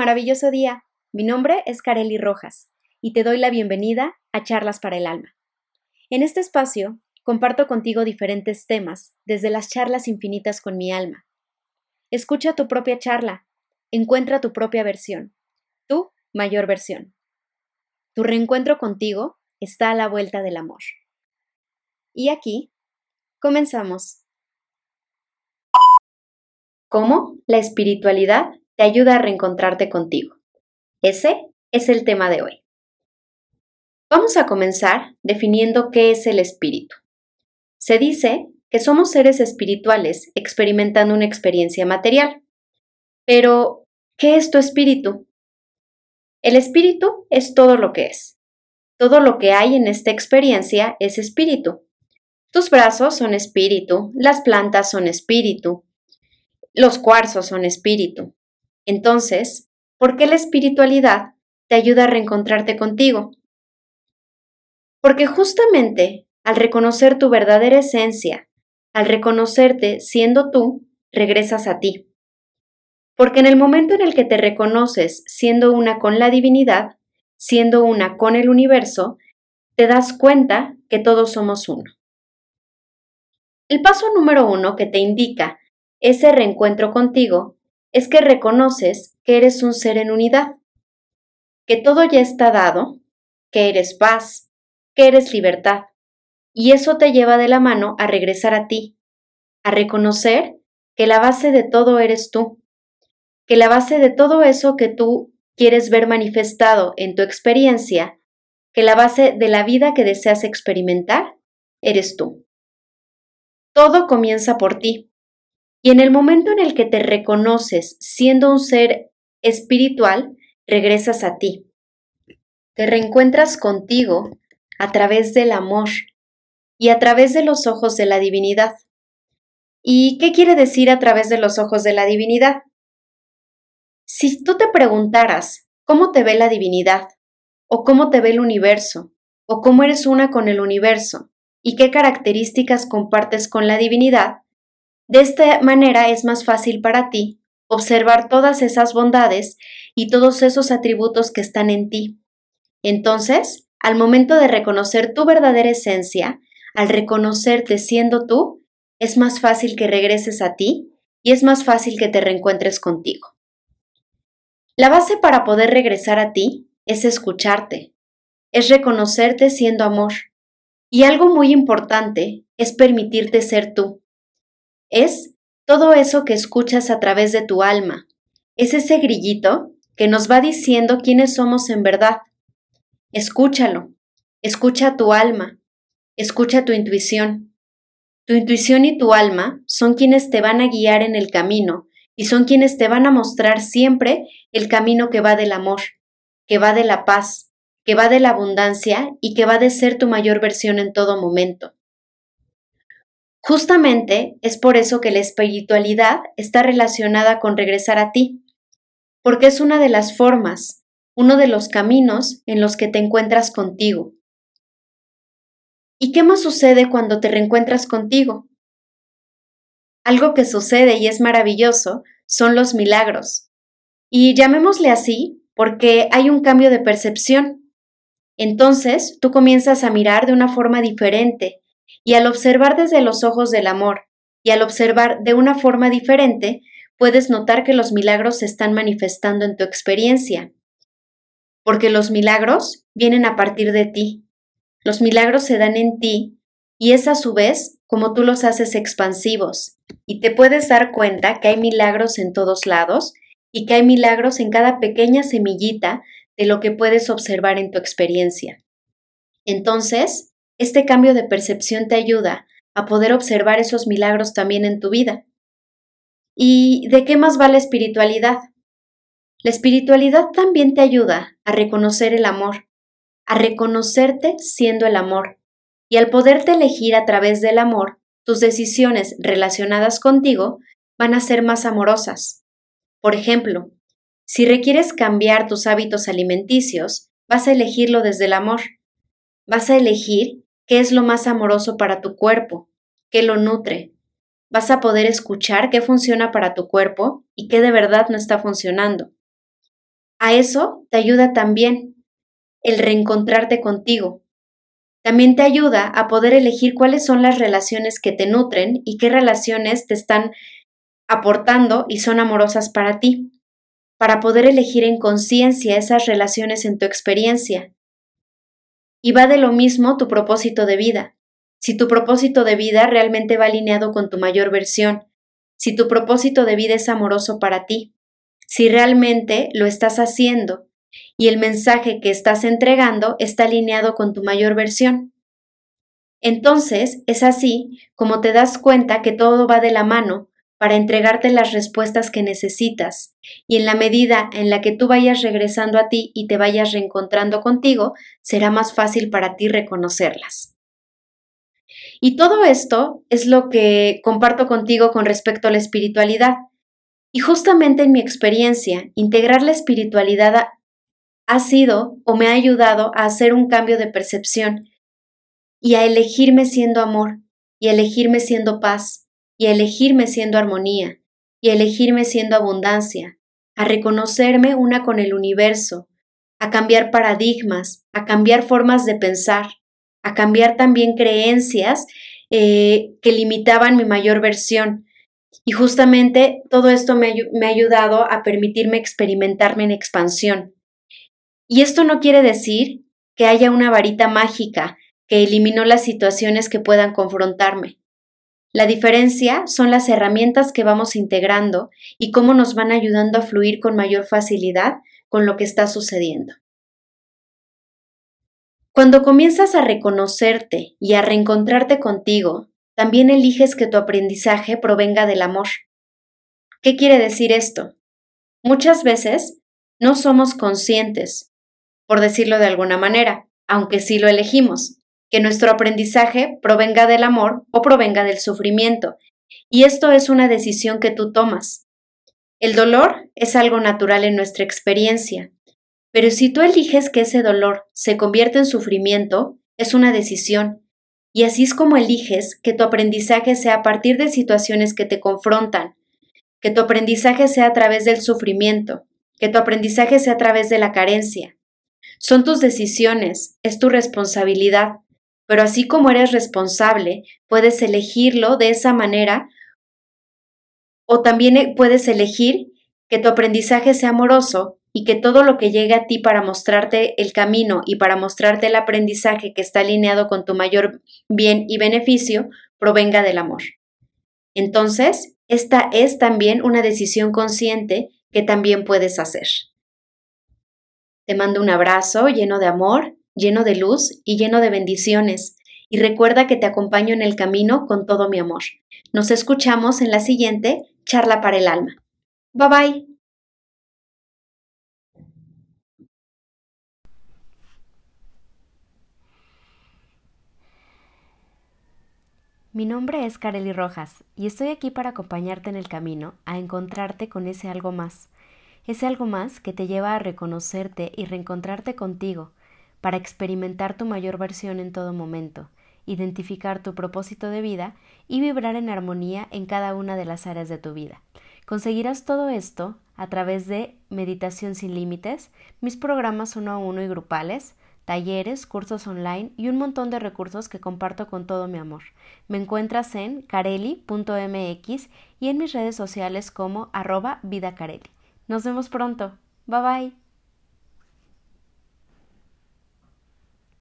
Maravilloso día. Mi nombre es Kareli Rojas y te doy la bienvenida a Charlas para el Alma. En este espacio comparto contigo diferentes temas desde las charlas infinitas con mi alma. Escucha tu propia charla, encuentra tu propia versión, tu mayor versión. Tu reencuentro contigo está a la vuelta del amor. Y aquí comenzamos. ¿Cómo la espiritualidad te ayuda a reencontrarte contigo? Ese es el tema de hoy. Vamos a comenzar definiendo qué es el espíritu. Se dice que somos seres espirituales experimentando una experiencia material. Pero, ¿qué es tu espíritu? El espíritu es todo lo que es. Todo lo que hay en esta experiencia es espíritu. Tus brazos son espíritu, las plantas son espíritu, los cuarzos son espíritu. Entonces, ¿por qué la espiritualidad te ayuda a reencontrarte contigo? Porque justamente al reconocer tu verdadera esencia, al reconocerte siendo tú, regresas a ti. Porque en el momento en el que te reconoces siendo una con la divinidad, siendo una con el universo, te das cuenta que todos somos uno. El paso número uno que te indica ese reencuentro contigo es que reconoces que eres un ser en unidad, que todo ya está dado, que eres paz, que eres libertad, y eso te lleva de la mano a regresar a ti, a reconocer que la base de todo eres tú, que la base de todo eso que tú quieres ver manifestado en tu experiencia, que la base de la vida que deseas experimentar, eres tú. Todo comienza por ti. Y en el momento en el que te reconoces siendo un ser espiritual, regresas a ti. Te reencuentras contigo a través del amor y a través de los ojos de la divinidad. ¿Y qué quiere decir a través de los ojos de la divinidad? Si tú te preguntaras cómo te ve la divinidad, o cómo te ve el universo, o cómo eres una con el universo, y qué características compartes con la divinidad, de esta manera es más fácil para ti observar todas esas bondades y todos esos atributos que están en ti. Entonces, al momento de reconocer tu verdadera esencia, al reconocerte siendo tú, es más fácil que regreses a ti y es más fácil que te reencuentres contigo. La base para poder regresar a ti es escucharte, es reconocerte siendo amor, y algo muy importante es permitirte ser tú. Es todo eso que escuchas a través de tu alma. Es ese grillito que nos va diciendo quiénes somos en verdad. Escúchalo. Escucha tu alma. Escucha tu intuición. Tu intuición y tu alma son quienes te van a guiar en el camino y son quienes te van a mostrar siempre el camino que va del amor, que va de la paz, que va de la abundancia y que va de ser tu mayor versión en todo momento. Justamente es por eso que la espiritualidad está relacionada con regresar a ti, porque es una de las formas, uno de los caminos en los que te encuentras contigo. ¿Y qué más sucede cuando te reencuentras contigo? Algo que sucede y es maravilloso son los milagros. Y llamémosle así porque hay un cambio de percepción. Entonces tú comienzas a mirar de una forma diferente y al observar desde los ojos del amor y al observar de una forma diferente, puedes notar que los milagros se están manifestando en tu experiencia. Porque los milagros vienen a partir de ti. Los milagros se dan en ti y es a su vez como tú los haces expansivos. Y te puedes dar cuenta que hay milagros en todos lados y que hay milagros en cada pequeña semillita de lo que puedes observar en tu experiencia. Entonces, este cambio de percepción te ayuda a poder observar esos milagros también en tu vida. ¿Y de qué más va la espiritualidad? La espiritualidad también te ayuda a reconocer el amor, a reconocerte siendo el amor, y al poderte elegir a través del amor, tus decisiones relacionadas contigo van a ser más amorosas. Por ejemplo, si requieres cambiar tus hábitos alimenticios, vas a elegirlo desde el amor. Vas a elegir qué es lo más amoroso para tu cuerpo, qué lo nutre. vas a poder escuchar qué funciona para tu cuerpo y qué de verdad no está funcionando. A eso te ayuda también el reencontrarte contigo. También te ayuda a poder elegir cuáles son las relaciones que te nutren y qué relaciones te están aportando y son amorosas para ti, para poder elegir en conciencia esas relaciones en tu experiencia. Y va de lo mismo tu propósito de vida. Si tu propósito de vida realmente va alineado con tu mayor versión, si tu propósito de vida es amoroso para ti, si realmente lo estás haciendo y el mensaje que estás entregando está alineado con tu mayor versión. Entonces es así como te das cuenta que todo va de la mano para entregarte las respuestas que necesitas y en la medida en la que tú vayas regresando a ti y te vayas reencontrando contigo, será más fácil para ti reconocerlas. Y todo esto es lo que comparto contigo con respecto a la espiritualidad. Y justamente en mi experiencia, integrar la espiritualidad ha sido o me ha ayudado a hacer un cambio de percepción y a elegirme siendo amor, y a elegirme siendo paz, y a elegirme siendo armonía, y a elegirme siendo abundancia, a reconocerme una con el universo, a cambiar paradigmas, a cambiar formas de pensar, a cambiar también creencias eh, que limitaban mi mayor versión. Y justamente todo esto me ha ayudado a permitirme experimentarme en expansión, y esto no quiere decir que haya una varita mágica que eliminó las situaciones que puedan confrontarme. La diferencia son las herramientas que vamos integrando y cómo nos van ayudando a fluir con mayor facilidad con lo que está sucediendo. Cuando comienzas a reconocerte y a reencontrarte contigo, también eliges que tu aprendizaje provenga del amor. ¿Qué quiere decir esto? Muchas veces no somos conscientes por decirlo de alguna manera, aunque sí lo elegimos, que nuestro aprendizaje provenga del amor o provenga del sufrimiento, y esto es una decisión que tú tomas. El dolor es algo natural en nuestra experiencia, pero si tú eliges que ese dolor se convierta en sufrimiento, es una decisión, y así es como eliges que tu aprendizaje sea a partir de situaciones que te confrontan, que tu aprendizaje sea a través del sufrimiento, que tu aprendizaje sea a través de la carencia, son tus decisiones, es tu responsabilidad, pero así como eres responsable, puedes elegirlo de esa manera o también e, puedes elegir que tu aprendizaje sea amoroso y que todo lo que llegue a ti para mostrarte el camino y para mostrarte el aprendizaje que está alineado con tu mayor bien y beneficio provenga del amor. Entonces, esta es también una decisión consciente que también puedes hacer. Te mando un abrazo lleno de amor, lleno de luz y lleno de bendiciones. Y recuerda que te acompaño en el camino con todo mi amor. Nos escuchamos en la siguiente charla para el alma. Bye bye. Mi nombre es Kareli Rojas y estoy aquí para acompañarte en el camino a encontrarte con ese algo más es algo más que te lleva a reconocerte y reencontrarte contigo, para experimentar tu mayor versión en todo momento, identificar tu propósito de vida y vibrar en armonía en cada una de las áreas de tu vida. Conseguirás todo esto a través de Meditación sin Límites, mis programas uno a uno y grupales, talleres, cursos online y un montón de recursos que comparto con todo mi amor. Me encuentras en careli.mx y en mis redes sociales como arroba vidacareli. Nos vemos pronto. Bye bye.